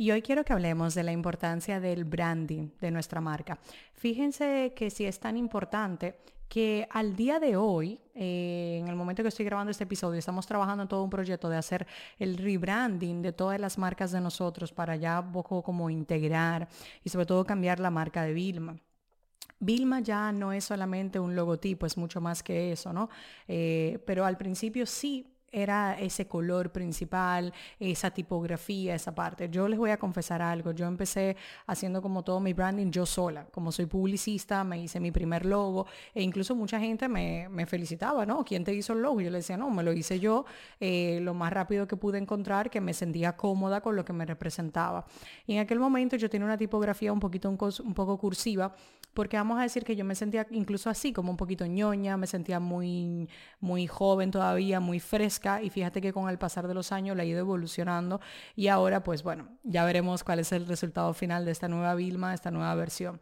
Y hoy quiero que hablemos de la importancia del branding de nuestra marca. Fíjense que si es tan importante que al día de hoy, eh, en el momento que estoy grabando este episodio, estamos trabajando en todo un proyecto de hacer el rebranding de todas las marcas de nosotros para ya un poco como integrar y sobre todo cambiar la marca de Vilma. Vilma ya no es solamente un logotipo, es mucho más que eso, ¿no? Eh, pero al principio sí era ese color principal, esa tipografía, esa parte. Yo les voy a confesar algo, yo empecé haciendo como todo mi branding yo sola, como soy publicista, me hice mi primer logo e incluso mucha gente me, felicitaba, ¿no? ¿Quién te hizo el logo? Yo le decía, no, me lo hice yo eh, lo más rápido que pude encontrar, que me sentía cómoda con lo que me representaba. Y en aquel momento yo tenía una tipografía un poquito un poco cursiva, porque vamos a decir que yo me sentía incluso así, como un poquito ñoña, me sentía muy, muy joven todavía, muy fresca y fíjate que con el pasar de los años la he ido evolucionando y ahora pues bueno, ya veremos cuál es el resultado final de esta nueva Vilma, esta nueva versión.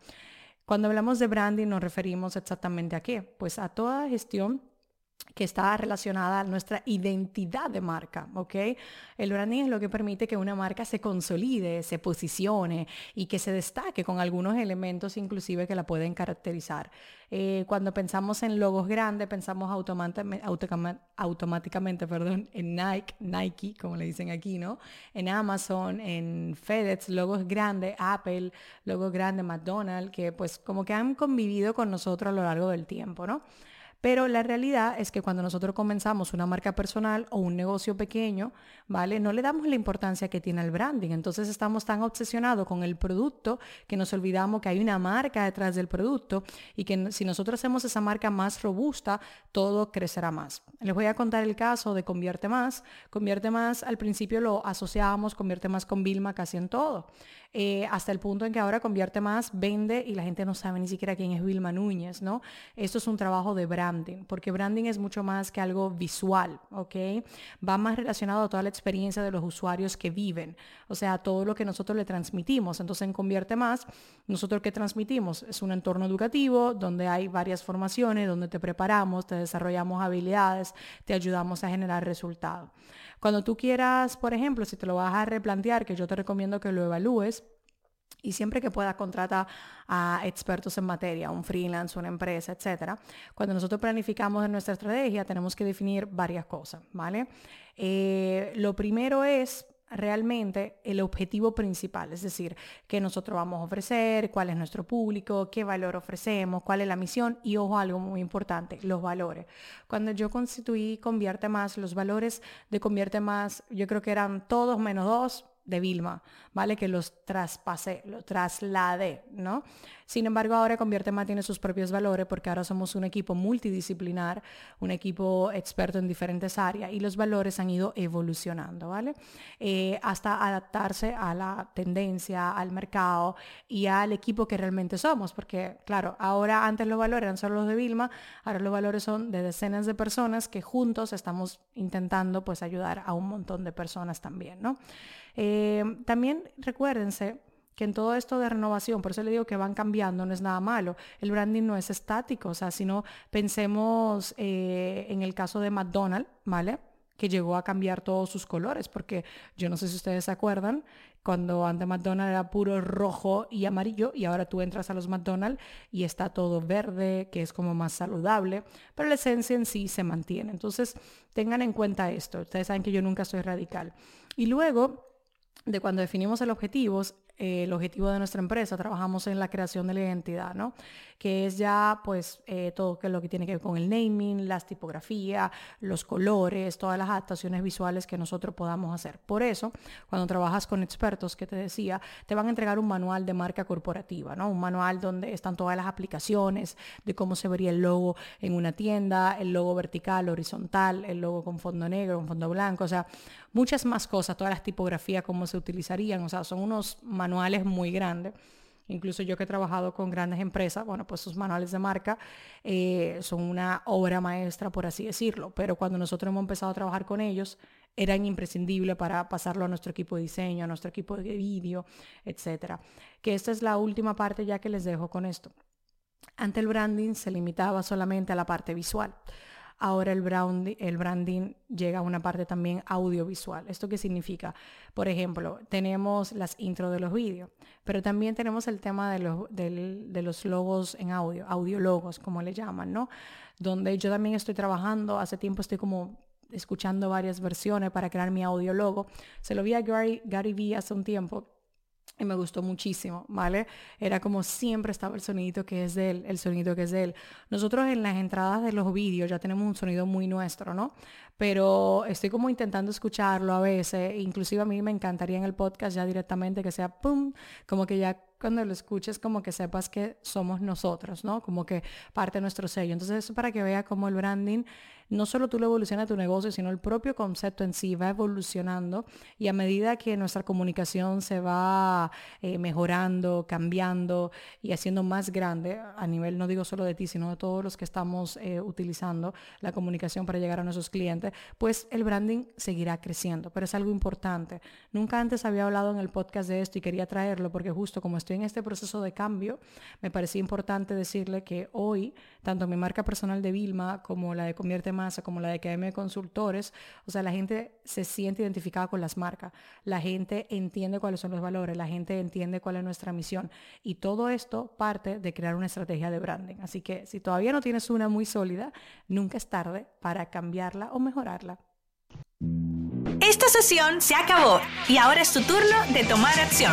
Cuando hablamos de branding nos referimos exactamente a qué? Pues a toda gestión que está relacionada a nuestra identidad de marca, ¿ok? El branding es lo que permite que una marca se consolide, se posicione y que se destaque con algunos elementos inclusive que la pueden caracterizar. Eh, cuando pensamos en logos grandes, pensamos automáticamente perdón, en Nike, Nike, como le dicen aquí, ¿no? En Amazon, en FedEx, logos grandes, Apple, logos grandes, McDonald's, que pues como que han convivido con nosotros a lo largo del tiempo, ¿no? Pero la realidad es que cuando nosotros comenzamos una marca personal o un negocio pequeño, ¿vale? No le damos la importancia que tiene el branding. Entonces estamos tan obsesionados con el producto que nos olvidamos que hay una marca detrás del producto y que si nosotros hacemos esa marca más robusta, todo crecerá más. Les voy a contar el caso de Convierte Más. Convierte Más, al principio lo asociábamos, Convierte Más con Vilma casi en todo. Eh, hasta el punto en que ahora Convierte Más vende y la gente no sabe ni siquiera quién es Vilma Núñez, ¿no? Esto es un trabajo de branding, porque branding es mucho más que algo visual, ¿ok? Va más relacionado a toda la experiencia de los usuarios que viven, o sea, todo lo que nosotros le transmitimos. Entonces, en Convierte Más, nosotros que transmitimos es un entorno educativo donde hay varias formaciones, donde te preparamos, te desarrollamos habilidades, te ayudamos a generar resultados. Cuando tú quieras, por ejemplo, si te lo vas a replantear, que yo te recomiendo que lo evalúes, y siempre que puedas contratar a expertos en materia, un freelance, una empresa, etc. Cuando nosotros planificamos nuestra estrategia tenemos que definir varias cosas, ¿vale? Eh, lo primero es realmente el objetivo principal, es decir, qué nosotros vamos a ofrecer, cuál es nuestro público, qué valor ofrecemos, cuál es la misión y ojo, algo muy importante, los valores. Cuando yo constituí Convierte Más, los valores de Convierte Más, yo creo que eran todos menos dos, de Vilma, ¿vale? Que los traspasé, los trasladé, ¿no? Sin embargo, ahora Convierte Más tiene sus propios valores porque ahora somos un equipo multidisciplinar, un equipo experto en diferentes áreas y los valores han ido evolucionando, ¿vale? Eh, hasta adaptarse a la tendencia, al mercado y al equipo que realmente somos, porque claro, ahora antes los valores eran solo los de Vilma, ahora los valores son de decenas de personas que juntos estamos intentando pues ayudar a un montón de personas también, ¿no? Eh, también recuérdense que en todo esto de renovación, por eso le digo que van cambiando, no es nada malo. El branding no es estático, o sea, si no pensemos eh, en el caso de McDonald's, ¿vale? que llegó a cambiar todos sus colores, porque yo no sé si ustedes se acuerdan, cuando antes McDonald's era puro rojo y amarillo y ahora tú entras a los McDonald's y está todo verde, que es como más saludable, pero la esencia en sí se mantiene. Entonces, tengan en cuenta esto. Ustedes saben que yo nunca soy radical. Y luego de cuando definimos el objetivo, eh, el objetivo de nuestra empresa, trabajamos en la creación de la identidad, ¿no? Que es ya pues eh, todo lo que tiene que ver con el naming, las tipografías, los colores, todas las adaptaciones visuales que nosotros podamos hacer. Por eso, cuando trabajas con expertos, que te decía, te van a entregar un manual de marca corporativa, ¿no? Un manual donde están todas las aplicaciones de cómo se vería el logo en una tienda, el logo vertical, horizontal, el logo con fondo negro, con fondo blanco, o sea, muchas más cosas, todas las tipografías, cómo se utilizarían, o sea, son unos manuales muy grandes. Incluso yo que he trabajado con grandes empresas, bueno, pues sus manuales de marca eh, son una obra maestra, por así decirlo. Pero cuando nosotros hemos empezado a trabajar con ellos, eran imprescindibles para pasarlo a nuestro equipo de diseño, a nuestro equipo de vídeo, etcétera. Que esta es la última parte ya que les dejo con esto. Ante el branding se limitaba solamente a la parte visual. Ahora el, branding llega a una parte también audiovisual. ¿Esto qué significa? Por ejemplo, tenemos las intros de los vídeos, pero también tenemos el tema de los, de los logos en audio, audiologos, como le llaman, ¿no? Donde yo también estoy trabajando, hace tiempo estoy como escuchando varias versiones para crear mi audiologo. Se lo vi a Gary, Gary Vee hace un tiempo y me gustó muchísimo, ¿vale? Era como siempre estaba el sonido que es de él, el sonido que es de él. Nosotros en las entradas de los vídeos ya tenemos un sonido muy nuestro, ¿no? Pero estoy como intentando escucharlo a veces, inclusive a mí me encantaría en el podcast ya directamente que sea pum, como que ya cuando lo escuches como que sepas que somos nosotros, ¿no? Como que parte de nuestro sello. Entonces eso para que vea cómo el branding no solo tú lo evolucionas tu negocio, sino el propio concepto en sí va evolucionando y a medida que nuestra comunicación se va eh, mejorando, cambiando y haciendo más grande a nivel, no digo solo de ti, sino de todos los que estamos eh, utilizando la comunicación para llegar a nuestros clientes, pues el branding seguirá creciendo, pero es algo importante. Nunca antes había hablado en el podcast de esto y quería traerlo porque justo como estoy en este proceso de cambio, me parecía importante decirle que hoy, tanto mi marca personal de Vilma como la de Convierte masa como la de KM Consultores, o sea, la gente se siente identificada con las marcas, la gente entiende cuáles son los valores, la gente entiende cuál es nuestra misión y todo esto parte de crear una estrategia de branding. Así que si todavía no tienes una muy sólida, nunca es tarde para cambiarla o mejorarla. Esta sesión se acabó y ahora es tu turno de tomar acción.